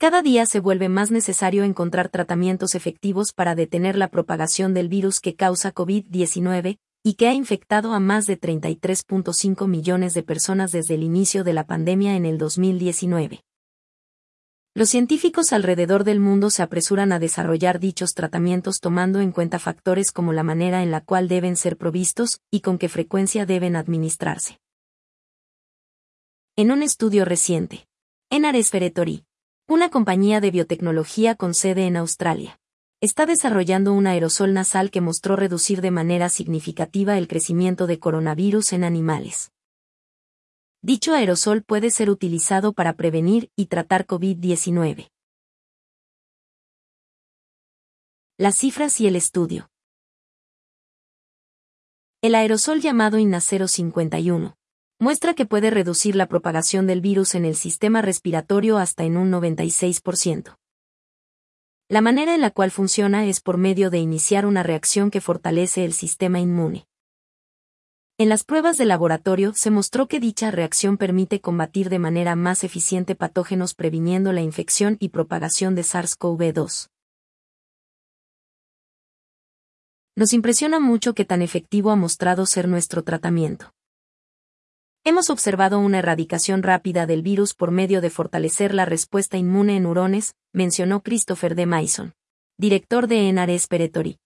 Cada día se vuelve más necesario encontrar tratamientos efectivos para detener la propagación del virus que causa COVID-19, y que ha infectado a más de 33.5 millones de personas desde el inicio de la pandemia en el 2019. Los científicos alrededor del mundo se apresuran a desarrollar dichos tratamientos tomando en cuenta factores como la manera en la cual deben ser provistos y con qué frecuencia deben administrarse. En un estudio reciente, Enares Feretory, una compañía de biotecnología con sede en Australia, está desarrollando un aerosol nasal que mostró reducir de manera significativa el crecimiento de coronavirus en animales. Dicho aerosol puede ser utilizado para prevenir y tratar COVID-19. Las cifras y el estudio. El aerosol llamado Innacero 51 muestra que puede reducir la propagación del virus en el sistema respiratorio hasta en un 96%. La manera en la cual funciona es por medio de iniciar una reacción que fortalece el sistema inmune. En las pruebas de laboratorio se mostró que dicha reacción permite combatir de manera más eficiente patógenos previniendo la infección y propagación de SARS-CoV-2. Nos impresiona mucho que tan efectivo ha mostrado ser nuestro tratamiento. Hemos observado una erradicación rápida del virus por medio de fortalecer la respuesta inmune en neurones, mencionó Christopher D. Mason, director de Enares Peretory.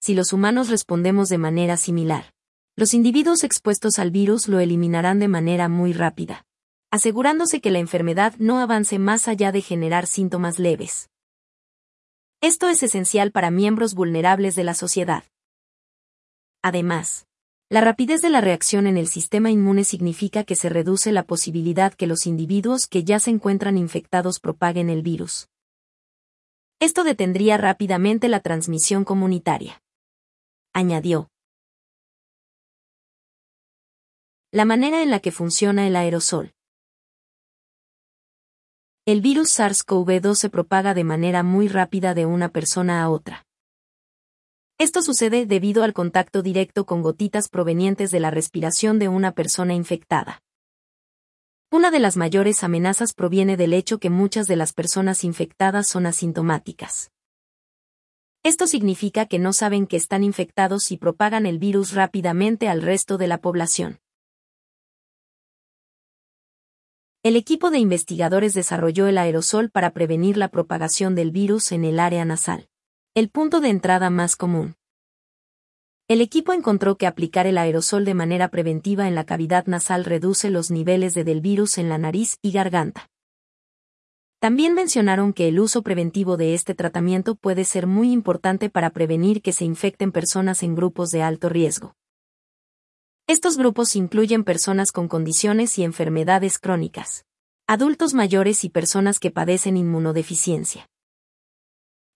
Si los humanos respondemos de manera similar, los individuos expuestos al virus lo eliminarán de manera muy rápida, asegurándose que la enfermedad no avance más allá de generar síntomas leves. Esto es esencial para miembros vulnerables de la sociedad. Además, la rapidez de la reacción en el sistema inmune significa que se reduce la posibilidad que los individuos que ya se encuentran infectados propaguen el virus. Esto detendría rápidamente la transmisión comunitaria. Añadió. La manera en la que funciona el aerosol. El virus SARS-CoV-2 se propaga de manera muy rápida de una persona a otra. Esto sucede debido al contacto directo con gotitas provenientes de la respiración de una persona infectada. Una de las mayores amenazas proviene del hecho que muchas de las personas infectadas son asintomáticas. Esto significa que no saben que están infectados y propagan el virus rápidamente al resto de la población. El equipo de investigadores desarrolló el aerosol para prevenir la propagación del virus en el área nasal el punto de entrada más común. El equipo encontró que aplicar el aerosol de manera preventiva en la cavidad nasal reduce los niveles de del virus en la nariz y garganta. También mencionaron que el uso preventivo de este tratamiento puede ser muy importante para prevenir que se infecten personas en grupos de alto riesgo. Estos grupos incluyen personas con condiciones y enfermedades crónicas, adultos mayores y personas que padecen inmunodeficiencia.